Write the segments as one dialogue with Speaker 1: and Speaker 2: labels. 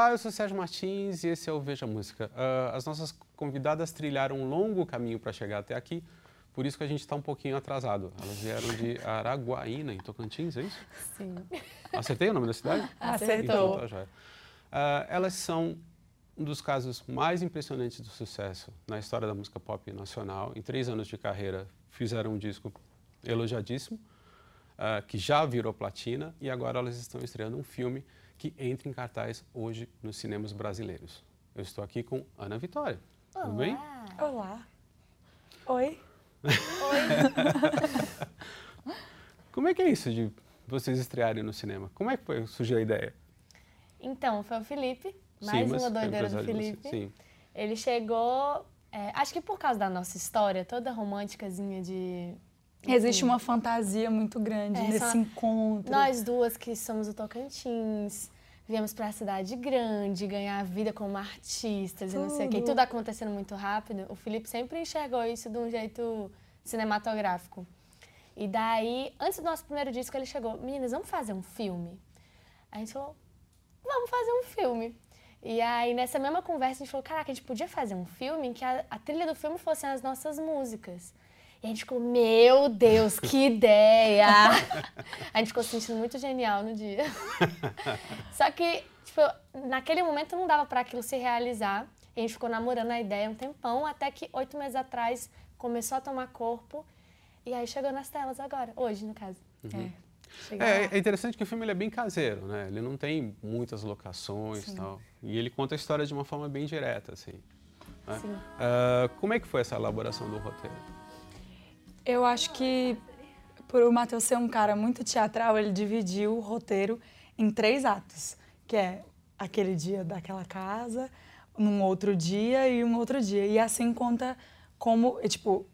Speaker 1: Olá, eu sou Sérgio Martins e esse é o Veja Música. Uh, as nossas convidadas trilharam um longo caminho para chegar até aqui, por isso que a gente está um pouquinho atrasado. Elas vieram de Araguaína, em Tocantins, é isso?
Speaker 2: Sim.
Speaker 1: Acertei o nome da cidade?
Speaker 2: Acertou.
Speaker 1: Então, tá, uh, elas são um dos casos mais impressionantes do sucesso na história da música pop nacional. Em três anos de carreira, fizeram um disco elogiadíssimo, uh, que já virou platina, e agora elas estão estreando um filme que entra em cartaz hoje nos cinemas brasileiros. Eu estou aqui com Ana Vitória.
Speaker 2: Olá.
Speaker 1: Tudo bem?
Speaker 3: Olá. Oi.
Speaker 2: Oi.
Speaker 1: Como é que é isso de vocês estrearem no cinema? Como é que foi, surgiu a ideia?
Speaker 2: Então, foi o Felipe, mais
Speaker 1: Sim,
Speaker 2: uma doideira do Felipe.
Speaker 1: Sim.
Speaker 2: Ele chegou, é, acho que por causa da nossa história, toda românticazinha de
Speaker 3: Existe uma fantasia muito grande
Speaker 2: É,
Speaker 3: nesse encontro.
Speaker 2: Nós duas que somos do Tocantins, viemos para a cidade grande, ganhar a vida como artistas e não sei o quê, e
Speaker 3: Tudo.
Speaker 2: tudo acontecendo muito rápido. O Felipe sempre enxergou isso de um jeito cinematográfico. E daí, antes do nosso primeiro disco, ele chegou: Meninas, vamos fazer um filme? A gente falou: Vamos fazer um filme. E aí, nessa mesma conversa, a gente falou: Caraca, a gente podia fazer um filme em que a, a trilha do filme fossem as nossas músicas. E a gente ficou, meu Deus, que ideia! a gente ficou se sentindo muito genial no dia. Só que, tipo, naquele momento não dava para aquilo se realizar. E a gente ficou namorando a ideia um tempão, até que oito meses atrás começou a tomar corpo. E aí chegou nas telas agora, hoje, no caso.
Speaker 3: É.
Speaker 2: Chegou
Speaker 1: É,
Speaker 2: lá.
Speaker 1: é interessante que o filme ele é bem caseiro, né? Ele não tem muitas locações e tal. E ele conta a história de uma forma bem direta, assim. né?
Speaker 2: Sim.
Speaker 1: Ah, como é que foi essa elaboração do roteiro?
Speaker 3: Eu acho que, por o Matheus ser um cara muito teatral, ele dividiu o roteiro em três atos, que é aquele dia daquela casa, num outro dia e um outro dia. E assim conta como, tipo,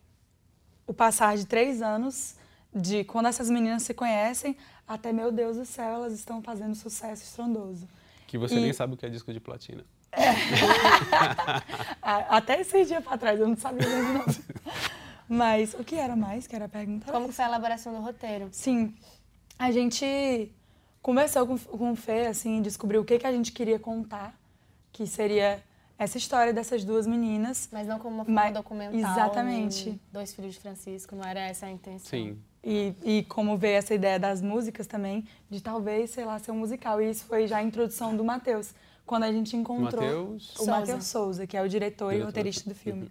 Speaker 3: o passar de três anos de quando essas meninas se conhecem até, meu Deus do céu, elas estão fazendo sucesso estrondoso.
Speaker 1: Que você
Speaker 3: E-
Speaker 1: nem sabe o que é disco de platina.
Speaker 3: A- Até esse dia pra trás eu não sabia mesmo. Mas o que era mais que era a pergunta?
Speaker 2: Como foi a elaboração do roteiro?
Speaker 3: Sim, a gente conversou com, com o Fê, assim, descobriu o que, que a gente queria contar, que seria essa história dessas duas meninas.
Speaker 2: Mas não como uma forma
Speaker 3: Mas-
Speaker 2: documental.
Speaker 3: exatamente.
Speaker 2: Dois filhos de Francisco, não era essa a intenção.
Speaker 1: Sim.
Speaker 3: E, e como veio essa ideia das músicas também, de talvez, sei lá, ser um musical. E isso foi já a introdução do Matheus, quando a gente encontrou
Speaker 1: Matheus?
Speaker 3: o. Matheus Souza, que é o diretor, e
Speaker 1: Diretor.
Speaker 3: roteirista do filme.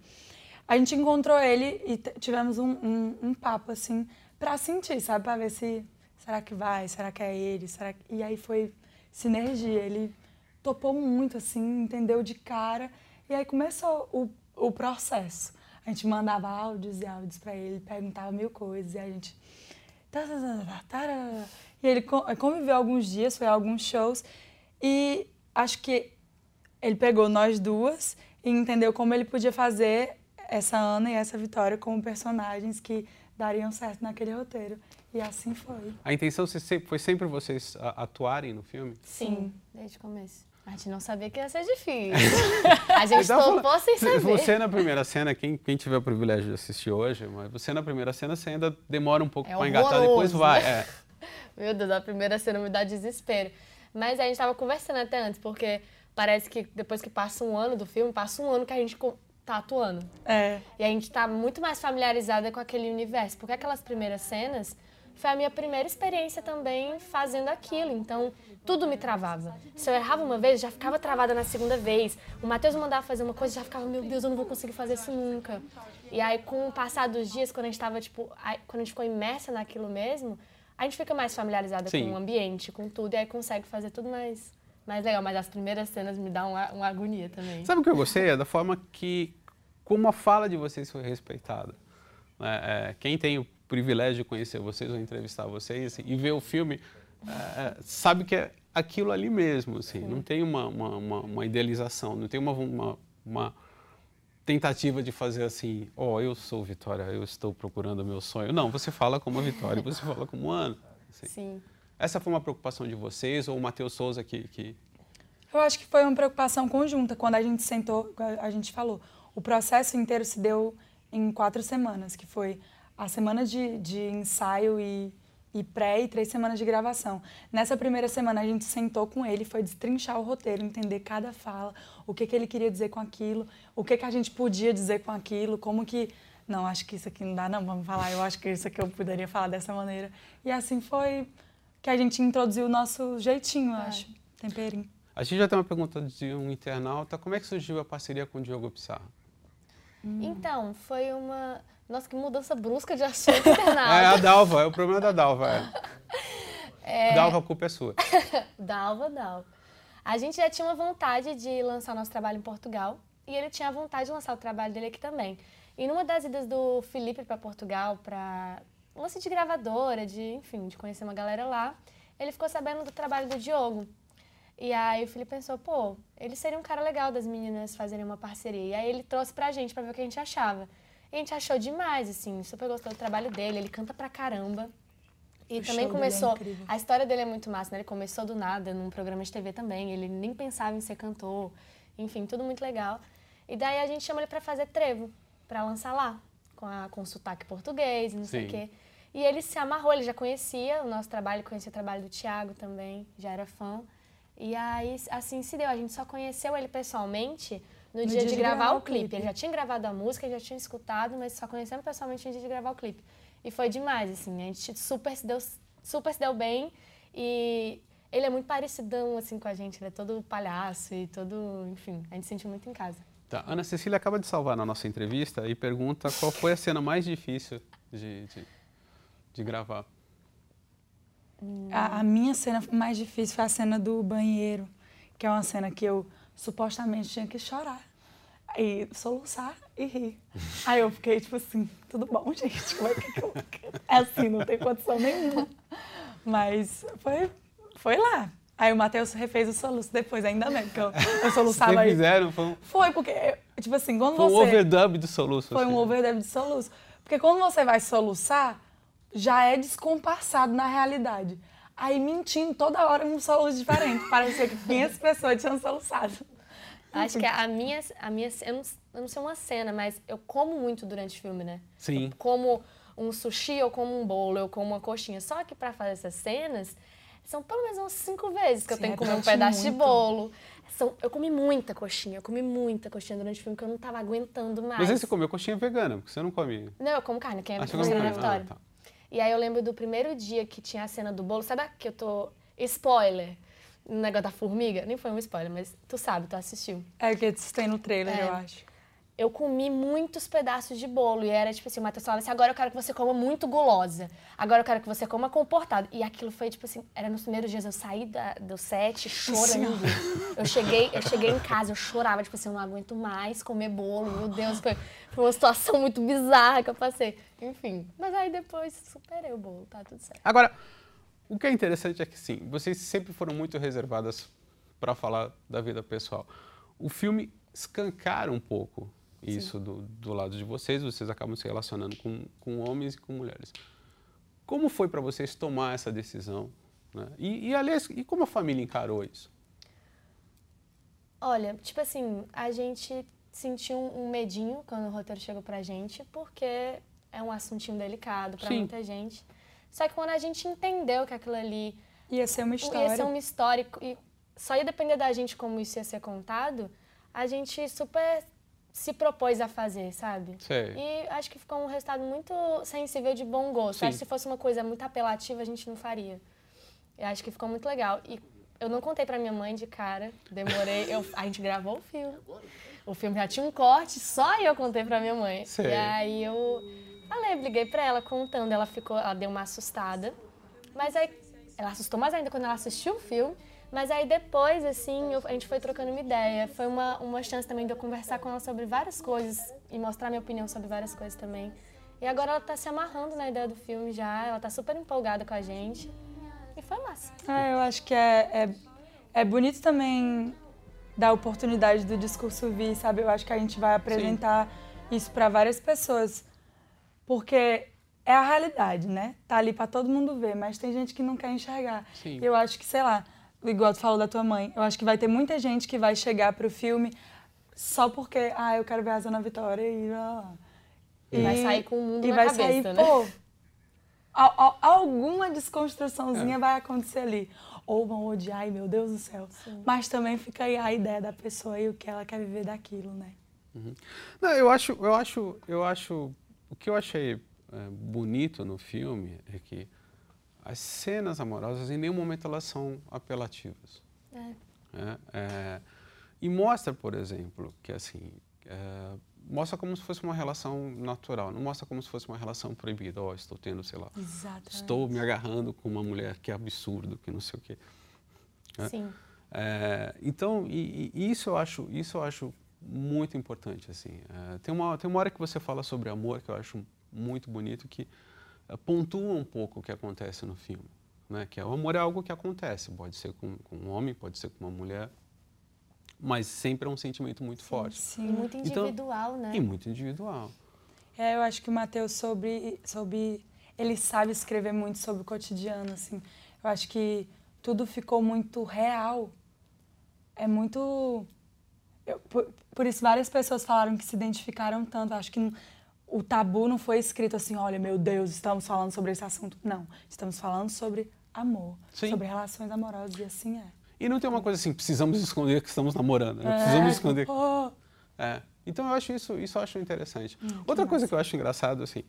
Speaker 3: A gente encontrou ele e tivemos um, um, um papo, assim, pra sentir, sabe? Pra ver se, será que vai, será que é ele, será que... E aí foi sinergia, ele topou muito, assim, entendeu de cara. E aí começou o, o processo. A gente mandava áudios e áudios pra ele, perguntava mil coisas, e a gente... tarará, tarará. E ele co- conviveu alguns dias, foi a alguns shows, e acho que ele pegou nós duas e entendeu como ele podia fazer essa Ana e essa Vitória como personagens que dariam certo naquele roteiro. E assim foi.
Speaker 1: A intenção foi sempre vocês atuarem no filme?
Speaker 2: Sim, desde o começo. A gente não sabia que ia ser difícil. a gente
Speaker 1: Então,
Speaker 2: topou
Speaker 1: fala-
Speaker 2: sem saber.
Speaker 1: Você na primeira cena, quem, quem tiver o privilégio de assistir hoje, mas você na primeira cena você ainda demora um pouco
Speaker 2: É
Speaker 1: para engatar, depois vai.
Speaker 2: né?
Speaker 1: é.
Speaker 2: Meu Deus, a primeira cena me dá desespero. Mas a gente tava conversando até antes, porque parece que depois que passa um ano do filme, passa um ano que a gente tá atuando.
Speaker 3: É,
Speaker 2: E a gente tá muito mais familiarizada com aquele universo. Porque aquelas primeiras cenas foi a minha primeira experiência também fazendo aquilo. Então, tudo me travava. Se eu errava uma vez, já ficava travada na segunda vez. O Matheus mandava fazer uma coisa, já ficava, meu Deus, eu não vou conseguir fazer isso nunca. E aí, com o passar dos dias, quando a gente tava, tipo, aí, quando a gente ficou imersa naquilo mesmo, a gente fica mais familiarizada
Speaker 1: Sim.
Speaker 2: com o ambiente, com tudo, e aí consegue fazer tudo mais, mais legal. Mas as primeiras cenas me dão uma, uma agonia também.
Speaker 1: Sabe o que eu gostei? É da forma que, como a fala de vocês foi respeitada. né? É, quem tem o privilégio de conhecer vocês ou entrevistar vocês assim, e ver o filme, é, é, sabe que é aquilo ali mesmo. Assim, não tem uma, uma, uma- uma idealização, não tem uma, uma, uma tentativa de fazer assim, ó, eu sou Vitória, eu estou procurando o meu sonho. Não, você fala como a Vitória, você fala como Ana. assim.
Speaker 2: Sim.
Speaker 1: Essa foi uma preocupação de vocês ou o Matheus Souza que, que
Speaker 3: eu acho que foi uma preocupação conjunta. Quando a gente sentou, a gente falou, o processo inteiro se deu em quatro semanas, que foi a semana de, de ensaio e, e pré e três semanas de gravação. Nessa primeira semana a gente sentou com ele, foi destrinchar o roteiro, entender cada fala, o que, que ele queria dizer com aquilo, o que, que a gente podia dizer com aquilo, como que não, acho que isso aqui não dá não, vamos falar, eu acho que isso aqui eu poderia falar dessa maneira. E assim foi que a gente introduziu o nosso jeitinho, eu é. acho, temperinho.
Speaker 1: A gente já tem uma pergunta de um internauta, como é que surgiu a parceria com o Diogo Pissarro?
Speaker 2: Hum. Então, foi uma nossa, que mudança brusca de assunto internado.
Speaker 1: é a Dalva, é o problema da Dalva. É. é... Dalva, a culpa é sua.
Speaker 2: Dalva, Dalva. A gente já tinha uma vontade de lançar nosso trabalho em Portugal e ele tinha a vontade de lançar o trabalho dele aqui também. E numa das idas do Felipe para Portugal, para lance de gravadora, de, enfim, de conhecer uma galera lá, ele ficou sabendo do trabalho do Diogo. E aí o Felipe pensou, pô, ele seria um cara legal das meninas fazerem uma parceria. E aí ele trouxe pra gente pra ver o que a gente achava. E a gente achou demais, assim, super gostou do trabalho dele, ele canta pra caramba. E o também é começou. É a história dele é muito massa, né? Ele começou do nada num programa de TV também, ele nem pensava em ser cantor. Enfim, tudo muito legal. E daí a gente chamou ele para fazer trevo, para lançar lá, com, a, com sotaque português, não Sim. sei o quê. E ele se amarrou, ele já conhecia o nosso trabalho, conhecia o trabalho do Thiago também, já era fã. E aí, assim se deu. A gente só conheceu ele pessoalmente no, no dia, dia, de, gravar, gravar o clipe. clipe. Ele já tinha gravado a música, já tinha escutado, mas só conhecemos pessoalmente no dia de gravar o clipe. E foi demais, assim, a gente super se deu, super se deu bem e ele é muito parecidão, assim, com a gente, ele é todo palhaço e todo, enfim, a gente se sentiu muito em casa.
Speaker 1: Tá. Ana Cecília acaba de salvar na nossa entrevista e pergunta qual foi a cena mais difícil de, de, de gravar.
Speaker 3: A, a, minha cena mais difícil foi a cena do banheiro, que é uma cena que eu supostamente tinha que chorar. E soluçar e rir. Aí eu fiquei tipo assim, tudo bom, gente? Como é que eu... É assim, não tem condição nenhuma. Mas foi, foi lá. Aí o Matheus refez o soluço depois, ainda bem, porque eu, eu soluçava
Speaker 1: Vocês fizeram? Foi, um...
Speaker 3: foi, porque, tipo assim, quando
Speaker 1: foi
Speaker 3: você...
Speaker 1: Foi um overdub do soluço.
Speaker 3: Foi
Speaker 1: assim.
Speaker 3: um overdub de soluço. Porque quando você vai soluçar, já é descompassado na realidade. Aí mentindo toda hora um soluço diferente. Parecia que 500 pessoas tinham soluçado.
Speaker 2: Acho que a minha, a minha eu não, eu não sei uma cena, mas eu como muito durante o filme, né?
Speaker 1: Sim.
Speaker 2: Eu como um sushi, eu como um bolo, eu como uma coxinha. Só que para fazer essas cenas, são pelo menos umas cinco vezes que Sim, eu tenho que comer um pedaço muito. de bolo. São, eu comi muita coxinha, eu comi muita coxinha durante o filme que eu não tava aguentando mais.
Speaker 1: Mas aí você comeu coxinha vegana, porque você não come.
Speaker 2: Não, eu como carne, que é ah, vegana na Vitória. Ah, tá. E aí eu lembro do primeiro dia que tinha a cena do bolo, sabe que eu tô. Spoiler! no negócio da formiga, nem foi um spoiler, mas tu sabe, tu assistiu.
Speaker 3: É que tem no trailer, é. eu acho.
Speaker 2: Eu comi muitos pedaços de bolo e era tipo assim, o Matheus falava assim, agora eu quero que você coma muito gulosa, agora eu quero que você coma comportado. E aquilo foi tipo assim, era nos primeiros dias, eu saí da, do set chorando. Eu cheguei, eu cheguei em casa, eu chorava, tipo assim, eu não aguento mais comer bolo, meu Deus, foi, foi uma situação muito bizarra que eu passei. Enfim, mas aí depois superei o bolo, tá tudo certo.
Speaker 1: Agora, o que é interessante é que, sim, vocês sempre foram muito reservadas para falar da vida pessoal. O filme escancara um pouco isso do, do, lado de vocês, vocês acabam se relacionando com, com homens e com mulheres. Como foi para vocês tomar essa decisão? Né? E, e, aliás, e como a família encarou isso?
Speaker 2: Olha, tipo assim, a gente sentiu um, medinho quando o roteiro chegou pra gente, porque é um assuntinho delicado para muita gente. Só que quando a gente entendeu que aquilo ali
Speaker 3: ia ser uma história,
Speaker 2: ia ser uma história e só ia depender da gente como isso ia ser contado, a gente super se propôs a fazer, sabe?
Speaker 1: Sei.
Speaker 2: E acho que ficou um resultado muito sensível de bom gosto. Sim. Acho que se fosse uma coisa muito apelativa, a gente não faria. Eu acho que ficou muito legal. E eu não contei pra minha mãe de cara, demorei. Eu, a gente gravou o filme. O filme já tinha um corte, só eu contei pra minha mãe.
Speaker 1: Sei.
Speaker 2: E aí eu Falei, liguei pra ela contando, ela ficou, ela deu uma assustada. Mas aí, ela assustou mais ainda quando ela assistiu o filme. Mas aí depois, assim, eu, a gente foi trocando uma ideia. Foi uma, uma chance também de eu conversar com ela sobre várias coisas e mostrar minha opinião sobre várias coisas também. E agora ela tá se amarrando na ideia do filme já, ela tá super empolgada com a gente. E foi massa.
Speaker 3: É, eu acho que é, é, é bonito também dar oportunidade do discurso vir, sabe? Eu acho que a gente vai apresentar Sim. isso para várias pessoas. Porque é a realidade, né? Tá ali para todo mundo ver, mas tem gente que não quer enxergar.
Speaker 1: Sim.
Speaker 3: Eu acho que, sei lá, igual tu falou da tua mãe, eu acho que vai ter muita gente que vai chegar pro filme só porque, ah, eu quero ver a Zona Vitória e lá.
Speaker 2: E, vai sair com o mundo e na vai cabeça, sair, né? Pô,
Speaker 3: a- a- alguma desconstruçãozinha vai acontecer ali. Ou vão odiar, ai meu Deus do céu. Mas também fica aí a ideia da pessoa e o que ela quer viver daquilo, né?
Speaker 1: Não, eu acho, eu acho, eu acho, o que eu achei é, bonito no filme é que as cenas amorosas em nenhum momento elas são apelativas.
Speaker 2: É.
Speaker 1: né? É, e mostra, por exemplo, que assim, é, mostra como se fosse uma relação natural, não mostra como se fosse uma relação proibida. Ó, estou tendo, sei lá,
Speaker 3: Exatamente.
Speaker 1: estou me agarrando com uma mulher que é absurdo, que não sei o quê. É.
Speaker 2: Sim.
Speaker 1: É, então, e, e isso eu acho, isso eu acho muito importante assim. É, tem uma tem uma hora que você fala sobre amor que eu acho muito bonito que é, pontua um pouco o que acontece no filme, né? Que é o amor é algo que acontece, pode ser com, com um homem, pode ser com uma mulher, mas sempre é um sentimento muito forte
Speaker 2: E
Speaker 3: Sim.
Speaker 2: muito
Speaker 1: Então,
Speaker 2: individual, né?
Speaker 1: e muito individual.
Speaker 3: É, eu acho que o Matheus sobre, sobre. Ele sabe escrever muito sobre o cotidiano, assim. Eu acho que tudo ficou muito real. É muito. eu- por, por isso, várias pessoas falaram que se identificaram tanto. Eu acho que o tabu não foi escrito assim: olha, meu Deus, estamos falando sobre esse assunto. Não. Estamos falando sobre amor,
Speaker 1: Sim.
Speaker 3: sobre relações amorosas, e assim é.
Speaker 1: E não tem uma coisa assim, precisamos esconder que estamos namorando, né? precisamos
Speaker 3: É,
Speaker 1: esconder.
Speaker 3: oh,
Speaker 1: É. Então eu acho isso, isso eu acho interessante. Outra coisa que eu acho engraçado, assim,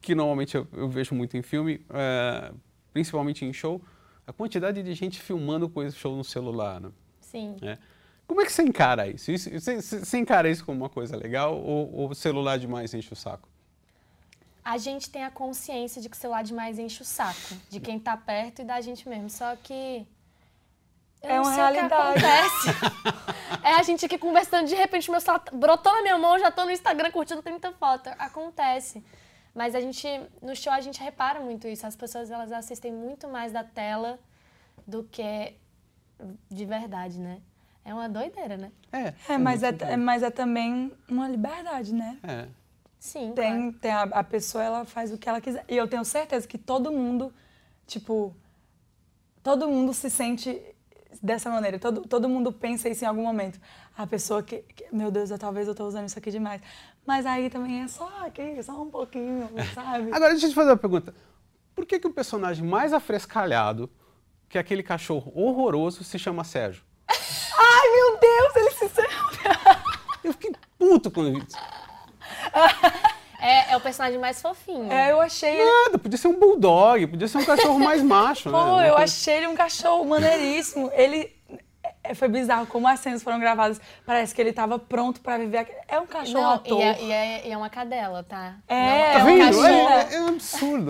Speaker 1: que normalmente eu, eu vejo muito em filme, é, principalmente em show, a quantidade de gente filmando com esse show no celular, né?
Speaker 2: Sim.
Speaker 1: É. Como é que você encara isso? Isso- Você, você- encara isso como uma coisa legal ou, o celular demais enche o saco?
Speaker 2: A gente tem a consciência de que o celular demais enche o saco de quem tá perto e da gente mesmo. Só que. eu
Speaker 3: É
Speaker 2: não
Speaker 3: uma
Speaker 2: sei o que
Speaker 3: realidade.
Speaker 2: acontece. é a gente aqui conversando, de repente meu celular brotou na minha mão, já tô no Instagram curtindo 30 fotos. Acontece. Mas a gente, no show, a gente repara muito isso. As pessoas, elas assistem muito mais da tela do que de verdade, né? É uma doideira, né?
Speaker 1: É,
Speaker 3: É, mas é, é- mas é também uma liberdade, né?
Speaker 1: É.
Speaker 2: Sim,
Speaker 3: Tem, tem a, a pessoa, ela faz o que ela quiser. E eu tenho certeza que todo mundo, tipo, todo mundo se sente dessa maneira. Todo, todo mundo pensa isso em algum momento. A pessoa que, que- meu Deus, eu, talvez eu tô usando isso aqui demais. Mas aí também é só aqui, só um pouquinho, sabe?
Speaker 1: Agora, deixa eu te fazer uma pergunta. Por que, que o personagem mais afrescalhado, que é aquele cachorro horroroso, se chama Sérgio?
Speaker 3: Ai, meu Deus, ele se sente.
Speaker 1: Eu fiquei puto vi isso.
Speaker 2: É, é o personagem mais fofinho.
Speaker 3: É, eu achei.
Speaker 1: Nada, podia ser um bulldog, podia ser um cachorro mais macho, né?
Speaker 3: Pô,
Speaker 1: Uma
Speaker 3: eu achei ele um cachorro maneiríssimo. Ele. é, Foi bizarro como as cenas foram gravadas. Parece que ele tava pronto pra viver. É um cachorro
Speaker 2: Não,
Speaker 3: ator.
Speaker 2: e é, e, é, e é uma cadela, tá?
Speaker 3: É,
Speaker 1: Tá
Speaker 3: é um
Speaker 1: vendo?
Speaker 3: cachorro.
Speaker 1: É, é um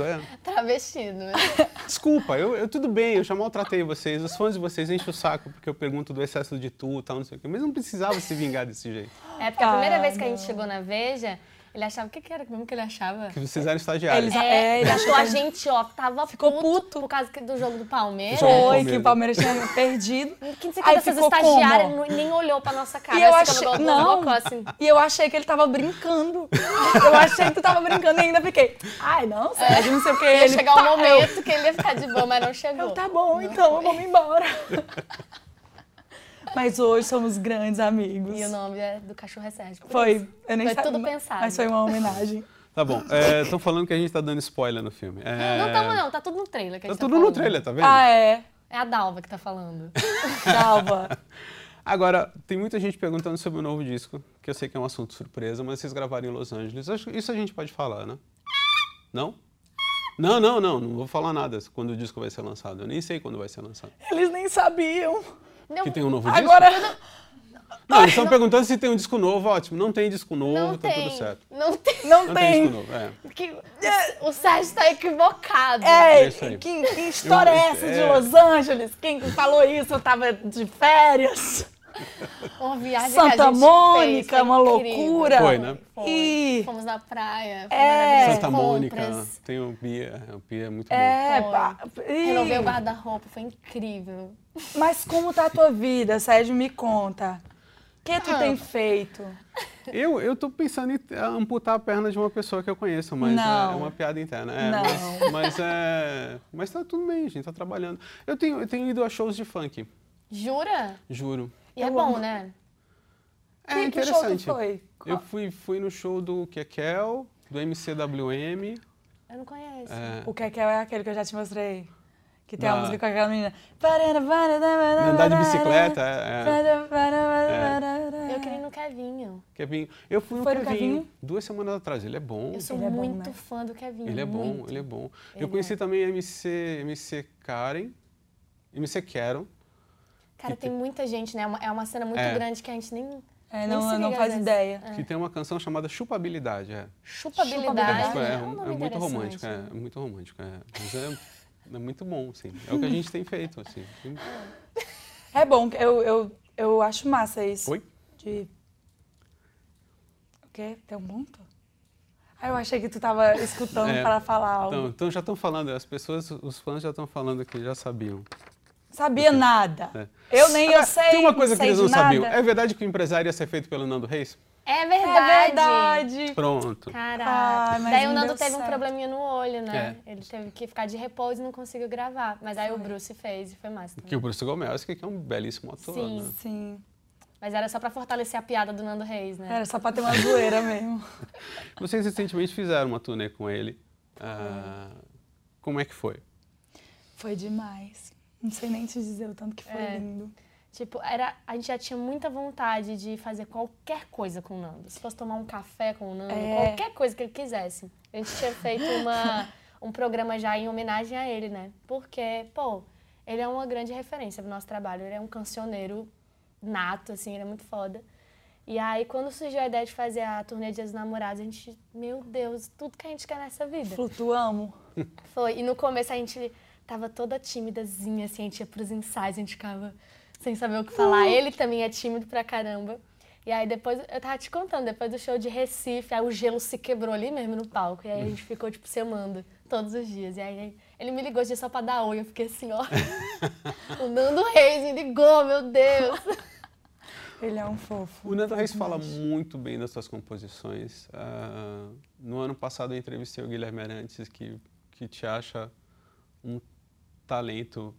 Speaker 1: é.
Speaker 2: Travestido.
Speaker 1: Desculpa, eu, eu- tudo bem, eu já maltratei vocês, os fãs de vocês enchem o saco porque eu pergunto do excesso de tu e tal, não sei o quê, mas não precisava se vingar desse jeito.
Speaker 2: É porque a primeira
Speaker 3: Ah,
Speaker 2: vez que a gente chegou na Veja, ele achava. O que, que era mesmo que ele achava?
Speaker 1: Que vocês eram estagiários.
Speaker 3: Eles-
Speaker 2: É,
Speaker 3: É, ele
Speaker 2: ele
Speaker 3: achou
Speaker 2: a gente, ó, tava
Speaker 3: Ficou
Speaker 2: puto,
Speaker 3: puto.
Speaker 2: por causa do jogo do Palmeiras.
Speaker 1: Jogo do
Speaker 3: Foi, que o Palmeiras tinha perdido.
Speaker 2: Que não
Speaker 3: Aí ficou
Speaker 2: estagiárias
Speaker 3: como?
Speaker 2: não- nem olhou pra nossa cara.
Speaker 3: E eu achei. Não.
Speaker 2: assim.
Speaker 3: E eu achei que ele tava brincando. Eu achei que tu tava brincando e ainda fiquei. Ai, não, Sérgio, não sei o que.
Speaker 2: Ia
Speaker 3: Ele
Speaker 2: chegar um momento que ele ia ficar de boa, mas não chegou.
Speaker 3: eu, tá bom, então, vamos embora. Mas hoje somos grandes amigos.
Speaker 2: E o nome é do cachorro é Sérgio.
Speaker 3: Foi, eu nem
Speaker 2: Foi
Speaker 3: sabia,
Speaker 2: tudo pensado.
Speaker 3: Mas foi uma homenagem.
Speaker 1: Tá bom, estão falando que a gente tá dando spoiler no filme. É,
Speaker 2: Não tamo não, tá tudo no trailer que a
Speaker 1: Tá
Speaker 2: gente
Speaker 1: tudo
Speaker 2: tá
Speaker 1: no
Speaker 2: falando.
Speaker 1: trailer, tá vendo?
Speaker 3: Ah, é.
Speaker 2: É a Dalva que tá falando.
Speaker 3: Salva.
Speaker 1: Agora, tem muita gente perguntando sobre o novo disco, que eu sei que é um assunto surpresa, mas vocês gravaram em Los Angeles. Acho que Isso a gente pode falar, né? Não? Não, não, não, não vou falar nada quando o disco vai ser lançado. Eu nem sei quando vai ser lançado.
Speaker 3: Eles nem sabiam.
Speaker 2: Não,
Speaker 1: Que tem um novo disco?
Speaker 3: Agora.
Speaker 1: Não, eles estão perguntando se tem um disco novo, ótimo. Não tem disco novo,
Speaker 2: não
Speaker 1: tá
Speaker 2: tem.
Speaker 1: tudo certo.
Speaker 2: Não tem.
Speaker 3: Não,
Speaker 1: Não tem
Speaker 3: tem.
Speaker 1: disco novo, é.
Speaker 2: Que- o Sérgio tá equivocado.
Speaker 3: É,
Speaker 1: É isso aí.
Speaker 3: que, que história
Speaker 1: Eu-
Speaker 3: é essa de
Speaker 1: é.
Speaker 3: Los Angeles? Quem falou isso? Eu tava de férias.
Speaker 2: Uma viagem que a
Speaker 3: Santa
Speaker 2: gente
Speaker 3: Mônica,
Speaker 2: fez,
Speaker 3: uma
Speaker 2: incrível.
Speaker 3: loucura.
Speaker 1: Foi, né?
Speaker 2: Foi.
Speaker 3: E-
Speaker 2: Fomos na praia.
Speaker 3: É.
Speaker 1: Santa Mônica, tem o Pia, o Pia é muito bom.
Speaker 3: É,
Speaker 2: Foi.
Speaker 3: pá. e-
Speaker 2: Renovei o guarda-roupa, foi incrível.
Speaker 3: Mas como tá a tua vida, Sérgio? Me conta. O que tu
Speaker 2: Ah.
Speaker 3: tem feito?
Speaker 1: Eu, eu tô pensando em amputar a perna de uma pessoa que eu conheço, mas
Speaker 3: Não.
Speaker 1: é uma piada interna. É,
Speaker 3: Não.
Speaker 1: Mas, mas é. Mas tá tudo bem, a gente tá trabalhando. Eu tenho, eu tenho ido a shows de funk,
Speaker 2: Jura?
Speaker 1: juro.
Speaker 2: E é bom,
Speaker 3: amo.
Speaker 2: né?
Speaker 1: É
Speaker 3: que, que show
Speaker 1: interessante.
Speaker 3: foi?
Speaker 1: Eu fui, fui no show do Kekel, do MCWM,
Speaker 2: Eu não conheço.
Speaker 1: É,
Speaker 3: O que que é é aquele que eu já te mostrei. Que tem
Speaker 1: Da-
Speaker 3: a música com aquela menina.
Speaker 1: andar de bicicleta, é, é.
Speaker 2: Eu queria ir no Kevinho.
Speaker 1: Kevinho. Eu fui no
Speaker 3: Foi
Speaker 1: Kevinho,
Speaker 3: Kevinho?
Speaker 1: duas semanas atrás. Ele é bom.
Speaker 2: Eu sou
Speaker 3: Ele é bom,
Speaker 2: muito
Speaker 3: né?
Speaker 2: fã do Kevinho.
Speaker 1: Ele é bom,
Speaker 2: muito.
Speaker 1: ele é bom.
Speaker 2: Ele
Speaker 1: eu conheci
Speaker 2: é.
Speaker 1: também a MC, MC Karen, MC Karen.
Speaker 2: Cara, tem muita gente, né? É uma- É uma cena muito
Speaker 1: É.
Speaker 2: grande que a gente nem.
Speaker 3: É,
Speaker 2: nem se
Speaker 3: não, faz ideia.
Speaker 1: que tem uma canção chamada Chupabilidade. É,
Speaker 2: Chupabilidade.
Speaker 3: Chupabilidade.
Speaker 1: é,
Speaker 2: É,
Speaker 1: um- é muito romântico, é, é muito romântico. É, mas é, é muito bom, assim. É o que a gente tem feito, assim.
Speaker 3: É bom, eu, eu, eu acho massa isso.
Speaker 1: Oi?
Speaker 3: De. O quê? Tem um ponto? Ah, eu achei que tu tava escutando
Speaker 1: É.
Speaker 3: para falar algo.
Speaker 1: Então, então já estão falando, as pessoas, os fãs já estão falando que já sabiam.
Speaker 3: Sabia nada.
Speaker 1: É.
Speaker 3: Eu nem eu sei.
Speaker 1: Tem uma coisa que eles não sabiam. É verdade que o empresário ia ser feito pelo Nando Reis?
Speaker 2: É
Speaker 3: É
Speaker 2: verdade.
Speaker 3: verdade.
Speaker 1: Pronto.
Speaker 2: Caraca.
Speaker 3: Mas
Speaker 2: Daí o Nando teve um
Speaker 3: certo.
Speaker 2: probleminha no olho, né?
Speaker 1: É.
Speaker 2: Ele teve que ficar de repouso e não conseguiu gravar. Mas aí o Bruce fez e foi massa. também.
Speaker 1: Que o Bruce Gomelski, que é um belíssimo ator.
Speaker 2: Sim.
Speaker 1: né?
Speaker 3: Sim.
Speaker 2: Mas era só pra fortalecer a piada do Nando Reis, né?
Speaker 3: Era só pra ter uma zoeira mesmo.
Speaker 1: Vocês recentemente fizeram uma turnê com ele. Ah, como é que foi?
Speaker 3: Foi demais. Não sei nem te dizer o tanto que foi
Speaker 2: É.
Speaker 3: lindo.
Speaker 2: Tipo, era, a gente já tinha muita vontade de fazer qualquer coisa com o Nando. Se fosse tomar um café com o Nando,
Speaker 3: É.
Speaker 2: qualquer coisa que ele quisesse. A gente tinha feito uma, um programa já em homenagem a ele, né? Porque, pô, ele é uma grande referência pro nosso trabalho. Ele é um cancioneiro nato, assim, ele é muito foda. E aí, quando surgiu a ideia de fazer a turnê Dias dos Namorados, a gente, meu Deus, tudo que a gente quer nessa vida.
Speaker 3: Flutuamos.
Speaker 2: Foi. E no começo a gente tava toda tímidazinha, assim, a gente ia pros ensaios, a gente ficava sem saber o que falar. Ele também é tímido pra caramba. E aí depois, eu tava te contando, depois do show de Recife, aí o gelo se quebrou ali mesmo no palco. E aí a gente ficou, tipo, se amando todos os dias. E aí ele me ligou dia só pra dar oi. Eu fiquei assim, ó. o Nando Reis me ligou, meu Deus.
Speaker 3: Ele é um fofo.
Speaker 1: O Nando Reis fala muito bem das suas composições. Ah, no ano passado eu entrevistei o Guilherme Arantes, que, que te acha um talento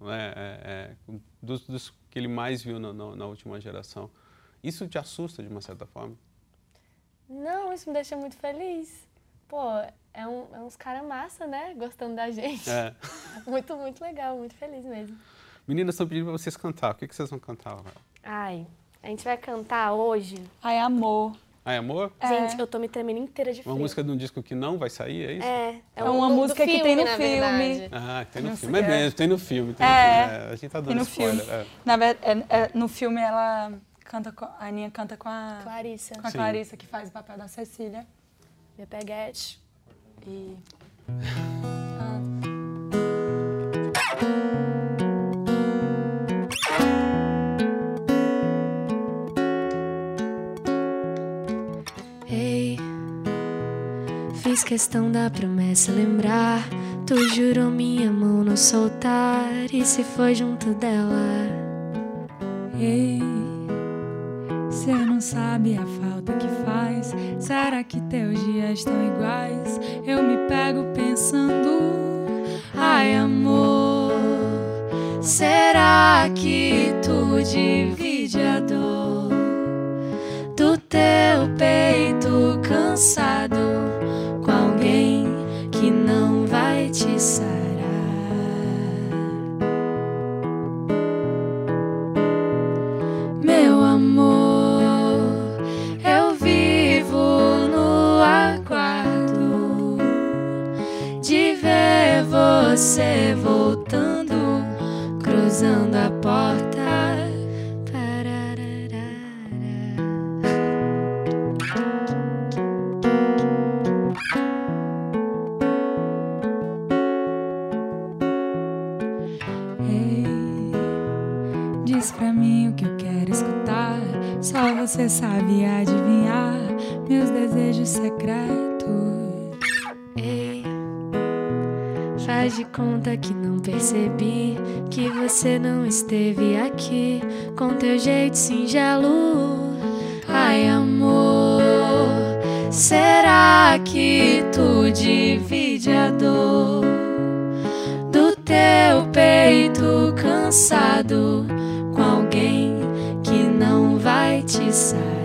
Speaker 1: né, é, é, dos, dos que ele mais viu na, na- na última geração. Isso te assusta de uma certa forma?
Speaker 2: Não, isso me deixa muito feliz. Pô, é, um, é uns caras massa, né? Gostando da gente.
Speaker 1: É.
Speaker 2: Muito, muito legal, muito feliz mesmo.
Speaker 1: Meninas, estão pedindo para vocês cantar. O que, que vocês vão cantar? Rafael?
Speaker 2: Ai, a gente vai cantar hoje.
Speaker 3: Ai, amor.
Speaker 1: Ah, é amor?
Speaker 3: É.
Speaker 2: Gente, eu tô me tremendo inteira de frio.
Speaker 1: Uma música de um disco que não vai sair, é isso?
Speaker 2: É,
Speaker 3: É
Speaker 2: um
Speaker 3: uma
Speaker 2: do- do
Speaker 3: música que tem no filme.
Speaker 1: Ah, tem no filme. É
Speaker 3: é.
Speaker 1: mesmo, tem no filme. Tem no
Speaker 3: É.
Speaker 1: filme. a gente tá
Speaker 3: Tem
Speaker 1: dando
Speaker 3: no
Speaker 1: spoiler.
Speaker 3: filme.
Speaker 1: é.
Speaker 3: Na verdade, é- é- no filme ela canta com, a Aninha canta com a,
Speaker 2: Clarissa,
Speaker 3: com a
Speaker 1: Sim.
Speaker 3: Clarissa, que faz o papel da Cecília.
Speaker 2: minha peguete.
Speaker 3: E.
Speaker 4: fiz questão da promessa lembrar. Tu jurou minha mão não soltar. E se foi junto dela?
Speaker 5: Ei, cê não sabe a falta que faz. Será que teus dias estão iguais? Eu me pego pensando, ai amor,
Speaker 4: Será que tu divide a dor você voltando, cruzando a porta. Percebi que você não esteve aqui com teu jeito singelo. Ai, amor, será que tu divide a dor do teu peito cansado com alguém que não vai te sarar?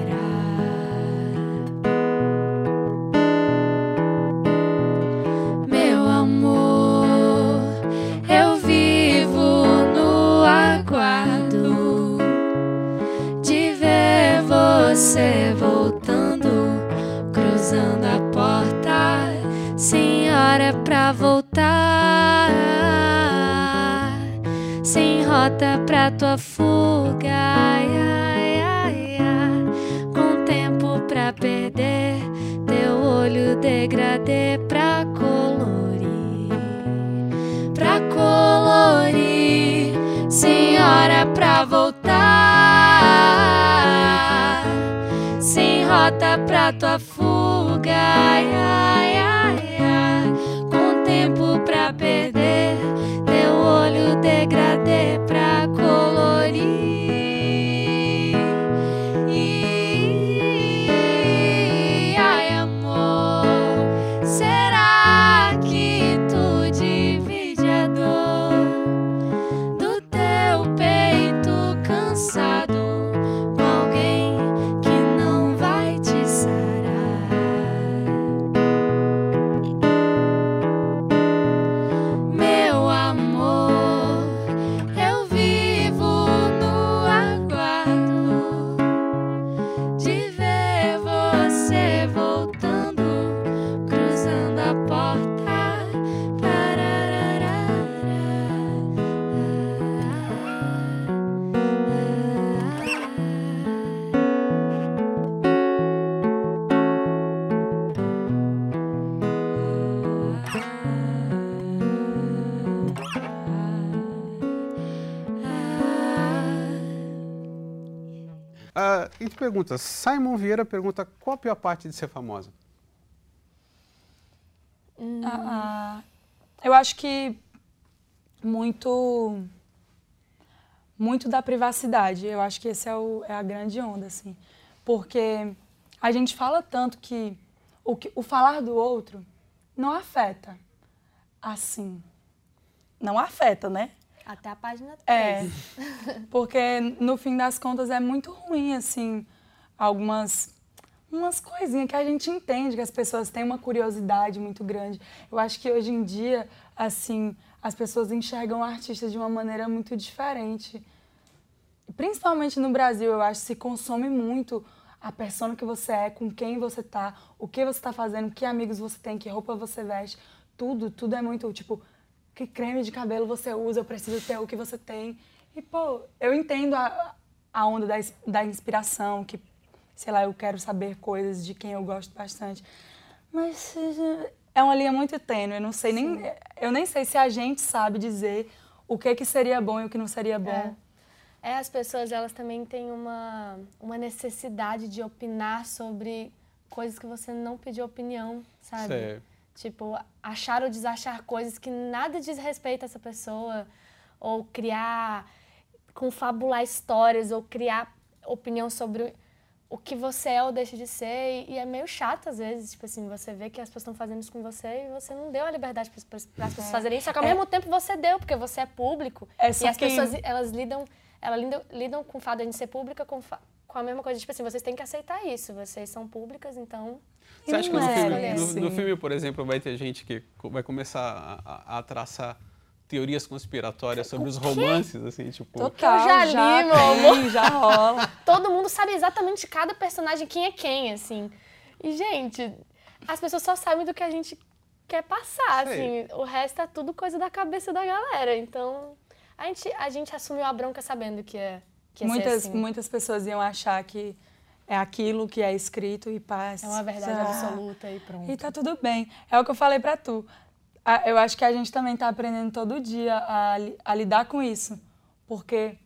Speaker 4: Pra tua fuga. Ai, ai, ai, ai. Com tempo pra perder, teu olho degradê pra colorir. Pra colorir, senhora pra voltar. Sem rota pra tua fuga. Ai, ai,
Speaker 1: Simon Vieira pergunta qual a pior parte de ser famosa?
Speaker 3: Ah, ah, eu acho que muito muito da privacidade. Eu acho que esse é, o, é a grande onda, assim. Porque a gente fala tanto que o, que o falar do outro não afeta. Assim. Não afeta, né?
Speaker 2: Até a página 3.
Speaker 3: É, porque no fim das contas é muito ruim, assim, algumas umas coisinhas que a gente entende, que as pessoas têm uma curiosidade muito grande. Eu acho que hoje em dia, assim, as pessoas enxergam o artista de uma maneira muito diferente. Principalmente no Brasil, eu acho que se consome muito a persona que você é, com quem você tá, o que você tá fazendo, que amigos você tem, que roupa você veste, tudo, tudo é muito, tipo, que creme de cabelo você usa, eu preciso ter o que você tem. E, pô, eu entendo a, a onda da, da inspiração, que, sei lá, eu quero saber coisas de quem eu gosto bastante. Mas é uma linha muito tênue, eu não sei nem... Eu nem sei se a gente sabe dizer o que que seria bom e o que não seria bom.
Speaker 2: É, as pessoas elas também têm uma, uma necessidade de opinar sobre coisas que você não pediu opinião, sabe?
Speaker 1: Sei.
Speaker 2: Tipo, achar ou desachar coisas que nada diz respeito a essa pessoa, ou criar, confabular histórias, ou criar opinião sobre o que você é ou deixa de ser. E, e é meio chato às vezes, tipo assim, você vê que as pessoas estão fazendo isso com você e você não deu a liberdade para as pessoas fazerem isso, só que ao
Speaker 3: É.
Speaker 2: mesmo tempo você deu, porque você é público.
Speaker 3: É,
Speaker 2: e as
Speaker 3: que-
Speaker 2: pessoas, elas lidam, elas lidam, lidam com o fato de a gente ser pública com, com a mesma coisa, tipo assim, vocês têm que aceitar isso, vocês são públicas, então...
Speaker 1: Você acha que
Speaker 3: não
Speaker 1: no
Speaker 3: é
Speaker 1: filme,
Speaker 3: assim.
Speaker 1: no, no filme, por exemplo, vai ter gente que vai começar a- a traçar teorias conspiratórias sobre os romances, assim, tipo...
Speaker 3: Total,
Speaker 2: eu já li, meu
Speaker 3: tem, já rola.
Speaker 2: todo mundo sabe exatamente cada personagem quem é quem, assim. E, gente, as pessoas só sabem do que a gente quer passar,
Speaker 1: Sei.
Speaker 2: assim. O resto é tudo coisa da cabeça da galera. Então, a gente, a gente assumiu a bronca sabendo que é que
Speaker 3: Muitas,
Speaker 2: assim.
Speaker 3: muitas pessoas iam achar que é aquilo que é escrito e passa.
Speaker 2: É uma verdade absoluta e pronto.
Speaker 3: E tá tudo bem. É o que eu falei pra tu. Eu acho que a gente também tá aprendendo todo dia a, a lidar com isso. Porque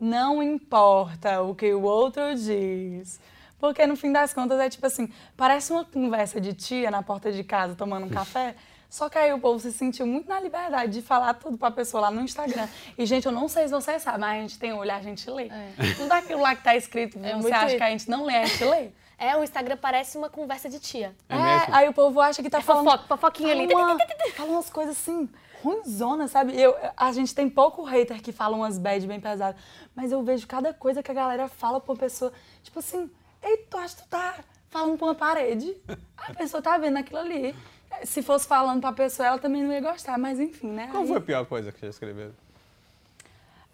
Speaker 3: não importa o que o outro diz. Porque no fim das contas é tipo assim, parece uma conversa de tia na porta de casa tomando um café. Só que aí o povo se sentiu muito na liberdade de falar tudo pra pessoa lá no Instagram. E, gente, eu não sei se vocês sabem, mas a gente tem olho, a gente lê. Tudo aquilo lá que tá escrito,
Speaker 2: É
Speaker 3: você acha que a gente não lê, a gente lê.
Speaker 2: É, o Instagram parece uma conversa de tia.
Speaker 1: É
Speaker 3: É, aí o povo acha que tá
Speaker 2: É
Speaker 3: falando.
Speaker 2: fofoca, fofoquinha ali.
Speaker 3: Fala, uma- fala umas coisas assim, ruimzona, sabe? Eu, a gente tem pouco hater que fala umas bad bem pesadas, mas eu vejo cada coisa que a galera fala pra uma pessoa, tipo assim, ei, tu acha que tu tá falando pra uma parede? A pessoa tá vendo aquilo ali. Se fosse falando pra pessoa, ela também não ia gostar, mas enfim, né?
Speaker 1: Qual
Speaker 3: Aí-
Speaker 1: foi a pior coisa que já escreveu?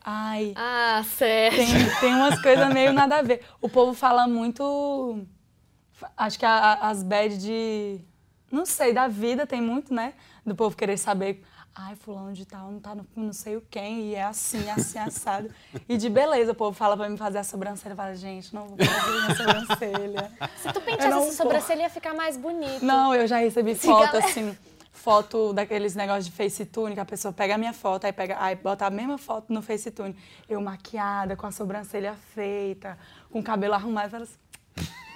Speaker 3: Ai,
Speaker 2: Ah, certo.
Speaker 3: tem, tem umas coisas meio nada a ver. O povo fala muito. Acho que a- a- as bad de. Não sei, da vida tem muito, né? Do povo querer saber ai, fulano de tal não tá no não sei o quem, e é assim, assim, assado. E de beleza, o povo fala pra mim fazer a sobrancelha, fala, gente, não vou fazer minha sobrancelha.
Speaker 2: Se tu penteasse
Speaker 3: não
Speaker 2: essa sobrancelha, ia ficar mais bonito.
Speaker 3: Não, eu já recebi
Speaker 2: Se
Speaker 3: foto
Speaker 2: galera-
Speaker 3: assim, foto daqueles negócios de FaceTune, que a pessoa pega a minha foto, aí pega, aí bota a mesma foto no FaceTune. Eu maquiada, com a sobrancelha feita, com o cabelo arrumado, fala assim,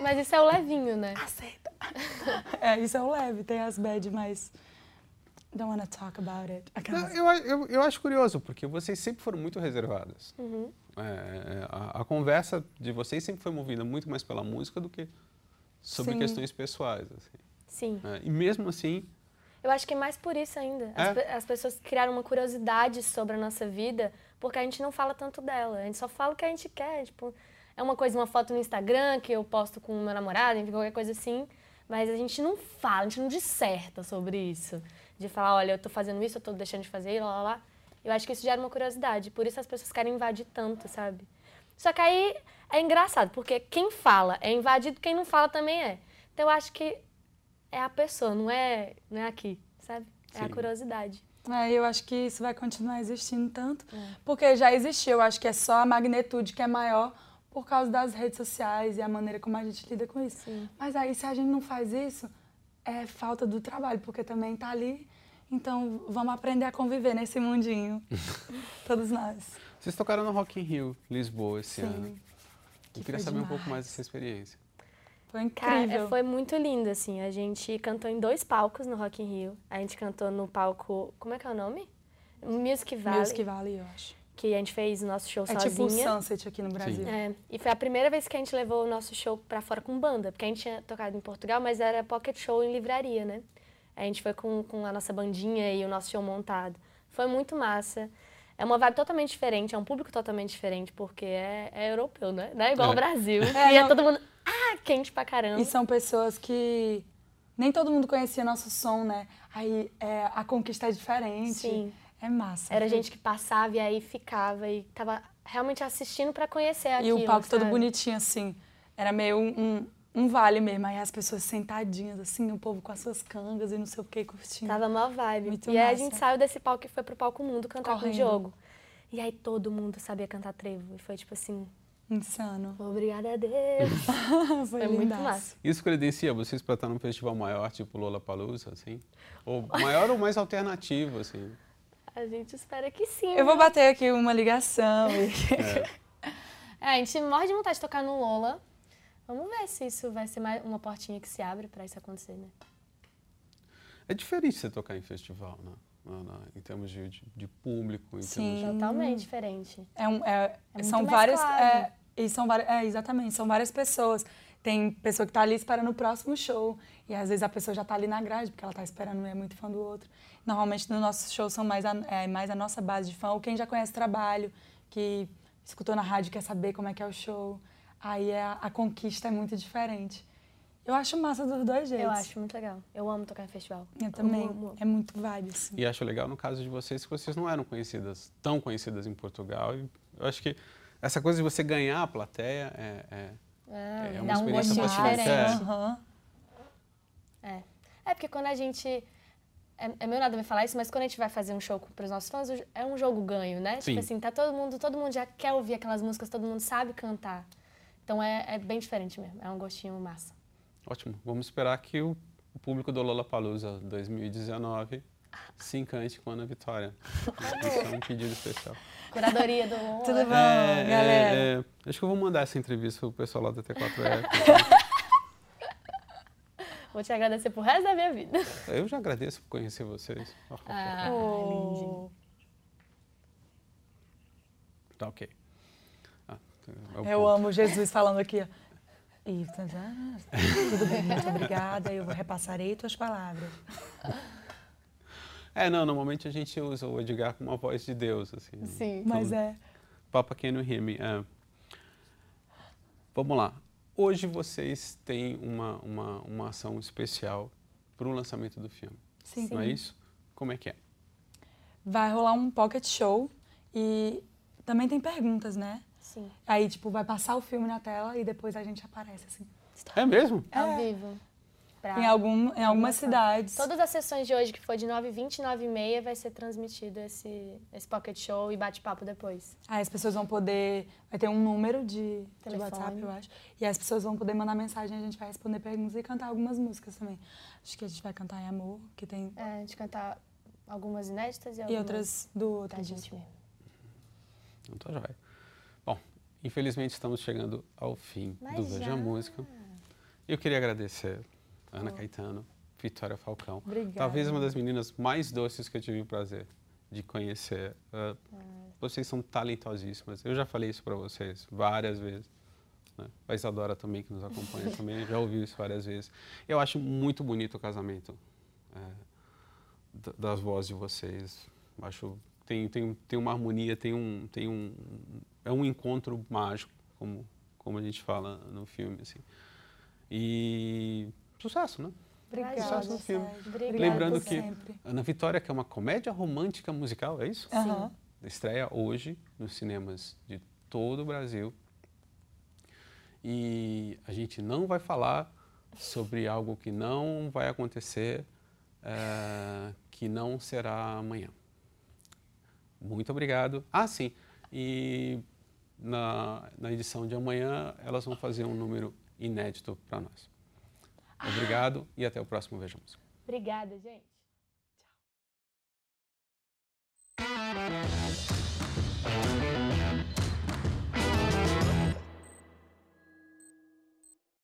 Speaker 2: Mas isso é o levinho, né?
Speaker 3: aceita. é, isso é o leve, tem as bad, mas don't wanna talk about it.
Speaker 1: Não, eu, eu, eu acho curioso, porque vocês sempre foram muito reservadas.
Speaker 2: Uhum.
Speaker 1: É, a, a conversa de vocês sempre foi movida muito mais pela música do que sobre
Speaker 3: Sim.
Speaker 1: questões pessoais. assim.
Speaker 2: Sim.
Speaker 1: É, e mesmo assim,
Speaker 2: Eu acho que é mais por isso ainda. As,
Speaker 1: É?
Speaker 2: as pessoas criaram uma curiosidade sobre a nossa vida, porque a gente não fala tanto dela. A gente só fala o que a gente quer. Tipo, é uma coisa, uma foto no Instagram que eu posto com o meu namorado, enfim, qualquer coisa assim. Mas a gente não fala, a gente não disserta sobre isso. De falar, olha, eu tô fazendo isso, eu tô deixando de fazer, lá, lá, lá. Eu acho que isso gera uma curiosidade. Por isso as pessoas querem invadir tanto, sabe? Só que aí é engraçado, porque quem fala é invadido, quem não fala também é. Então eu acho que é a pessoa, não é, não é aqui, sabe? É a
Speaker 1: Sim.
Speaker 2: curiosidade.
Speaker 3: É, eu acho que isso vai continuar existindo tanto, porque já existiu. Eu acho que é só a magnitude que é maior por causa das redes sociais e a maneira como a gente lida com isso.
Speaker 2: Sim.
Speaker 3: Mas aí, se a gente não faz isso, é falta do trabalho, porque também tá ali. Então, vamos aprender a conviver nesse mundinho. Todos nós.
Speaker 1: vocês tocaram no Rock in Rio, Lisboa, esse
Speaker 3: Sim.
Speaker 1: ano.
Speaker 3: Que
Speaker 1: Eu queria saber um pouco
Speaker 3: demais.
Speaker 1: mais dessa experiência.
Speaker 3: Foi
Speaker 2: Cara,
Speaker 3: incrível.
Speaker 2: é, foi muito lindo, assim. A gente cantou em dois palcos no Rock in Rio. A gente cantou no palco, como é que é o nome? Music Valley.
Speaker 3: Music Valley, eu acho.
Speaker 2: Que a gente fez o nosso show
Speaker 3: É tipo o
Speaker 2: sozinha.
Speaker 3: Sunset aqui no Brasil.
Speaker 2: É, e foi a primeira vez que a gente levou o nosso show pra fora com banda, porque a gente tinha tocado em Portugal, mas era pocket show em livraria, né? A gente foi com, com a nossa bandinha e o nosso show montado. Foi muito massa. É uma vibe totalmente diferente, é um público totalmente diferente, porque é, é europeu, né? Não é igual
Speaker 1: É.
Speaker 2: ao Brasil.
Speaker 3: É,
Speaker 2: e é
Speaker 3: não-
Speaker 2: todo mundo, ah, quente pra caramba.
Speaker 3: E são pessoas que nem todo mundo conhecia nosso som, né? Aí é, a conquista é diferente.
Speaker 2: Sim.
Speaker 3: É massa.
Speaker 2: Era
Speaker 3: Foi-
Speaker 2: gente que passava e aí ficava e tava realmente assistindo pra conhecer
Speaker 3: E
Speaker 2: aquilo,
Speaker 3: o palco todo
Speaker 2: sabe?
Speaker 3: bonitinho, assim. Era meio um, um, um vale mesmo. Aí as pessoas sentadinhas, assim, o povo com as suas cangas e não sei o que, curtindo.
Speaker 2: Tava mó vibe.
Speaker 3: Muito
Speaker 2: e aí a
Speaker 3: massa.
Speaker 2: gente saiu desse palco e foi pro palco mundo cantar com
Speaker 3: Correndo.
Speaker 2: o Diogo. E aí todo mundo sabia cantar trevo. E foi tipo assim,
Speaker 3: Insano.
Speaker 2: obrigada a Deus.
Speaker 3: Foi,
Speaker 2: Foi muito massa.
Speaker 1: Isso credencia vocês para estar num festival maior, tipo Lollapalooza, assim? Ou maior ou mais alternativo, assim?
Speaker 2: A gente espera que sim.
Speaker 3: Eu vou bater aqui uma ligação. e-
Speaker 2: É, a gente morre de vontade de tocar no Lola. Vamos ver se isso vai ser mais uma portinha que se abre pra isso acontecer, né?
Speaker 1: É diferente você tocar em festival, né? Em termos de, de, de público, em
Speaker 3: Sim.
Speaker 1: termos
Speaker 2: Totalmente diferente.
Speaker 3: É um- é-
Speaker 2: É
Speaker 3: são
Speaker 2: muito mais
Speaker 3: várias.
Speaker 2: claro.
Speaker 3: É, e são várias. É, exatamente, são várias pessoas. Tem pessoa que tá ali esperando o próximo show. E às vezes a pessoa já tá ali na grade, porque ela tá esperando, é muito fã do outro. Normalmente no nosso show são mais a, é, mais a nossa base de fã, ou quem já conhece o trabalho, que escutou na rádio quer saber como é que é o show. Aí é, a conquista é muito diferente. Eu acho massa dos dois jeitos.
Speaker 2: Eu acho muito legal. Eu amo tocar em festival.
Speaker 3: Eu também.
Speaker 2: Amo, amo, amo.
Speaker 3: É muito vibe, assim.
Speaker 1: E acho legal no caso de vocês que vocês não eram conhecidas, tão conhecidas em Portugal. E eu acho que essa coisa de você ganhar a plateia é, é,
Speaker 2: É,
Speaker 1: É uma
Speaker 2: dá um
Speaker 1: experiência
Speaker 2: gostinho diferente.
Speaker 3: Aham.
Speaker 2: É. É porque quando a gente. É, é meio nada me falar isso, mas quando a gente vai fazer um show para os nossos fãs, é um jogo ganho, né?
Speaker 1: Sim.
Speaker 2: Tipo assim, tá todo mundo, todo mundo já quer ouvir aquelas músicas, todo mundo sabe cantar. Então é, é bem diferente mesmo. É um gostinho massa.
Speaker 1: ótimo. Vamos esperar que o, o público do Lollapalooza 2019 se encante com a Ana Vitória. Isso é um pedido especial.
Speaker 2: Curadoria do.
Speaker 3: Tudo bom,
Speaker 1: É, é,
Speaker 3: galera?
Speaker 1: é, acho que eu vou mandar essa entrevista pro pessoal lá da T4E.
Speaker 2: Vou te agradecer pro resto da minha vida.
Speaker 1: Eu já agradeço por conhecer vocês.
Speaker 2: Ah,
Speaker 3: Oh.
Speaker 1: Tá ok. Ah, é
Speaker 3: Eu amo Jesus falando aqui. E, tá, tá, tudo bem, muito obrigada. Eu repassarei tuas palavras.
Speaker 1: É, não, normalmente a gente usa o Edgar com uma voz de Deus, assim.
Speaker 2: Sim.
Speaker 3: Mas é.
Speaker 1: Papa Can You Hear Me? É. Vamos lá. Hoje vocês têm uma, uma, uma ação especial para o lançamento do filme,
Speaker 3: Sim.
Speaker 1: não é isso? Como é que é?
Speaker 3: Vai rolar um pocket show e também tem perguntas, né?
Speaker 2: Sim.
Speaker 3: Aí, tipo, vai passar o filme na tela e depois a gente aparece, assim.
Speaker 1: É mesmo?
Speaker 2: Ao vivo. Pra-
Speaker 3: Em, algum, em algumas cidades.
Speaker 2: Todas as sessões de hoje, que foi de 9h20 e 9h30, vai ser transmitido esse, esse pocket show e bate-papo depois.
Speaker 3: Aí as pessoas vão poder. Vai ter um número de, de. WhatsApp, eu acho. E as pessoas vão poder mandar mensagem, a gente vai responder perguntas e cantar algumas músicas também. Acho que a gente vai cantar em Amor, que tem.
Speaker 2: É, de cantar algumas inéditas e
Speaker 3: E
Speaker 2: algumas
Speaker 3: outras do outro
Speaker 2: da
Speaker 3: disco.
Speaker 2: gente mesmo.
Speaker 1: Então tá joia. Bom, infelizmente estamos chegando ao fim
Speaker 2: Mas
Speaker 1: do Veja
Speaker 2: já.
Speaker 1: Música. Eu queria agradecer Ana Caetano, Vitória Falcão.
Speaker 3: Obrigada.
Speaker 1: Talvez uma das meninas mais doces que eu tive o prazer de conhecer. Ah, vocês são talentosíssimas. Eu já falei isso para vocês várias vezes. Né? A Isadora também, que nos acompanha também, já ouviu isso várias vezes. Eu acho muito bonito o casamento é, da- das vozes de vocês. Acho tem, tem, tem uma harmonia, tem um, tem um é um encontro mágico, como como a gente fala no filme assim. E sucesso, né?
Speaker 3: Obrigada.
Speaker 1: Sucesso no filme.
Speaker 2: Obrigada
Speaker 1: Lembrando que
Speaker 3: sempre.
Speaker 1: Ana Vitória, que é uma comédia romântica musical, é isso?
Speaker 3: Aham.
Speaker 1: Estreia hoje nos cinemas de todo o Brasil. E a gente não vai falar sobre algo que não vai acontecer, eh, que não será amanhã. Muito obrigado. Ah, sim. E na, na edição de amanhã elas vão fazer um número inédito para nós. Obrigado e até o próximo Veja Música.
Speaker 2: Obrigada, gente.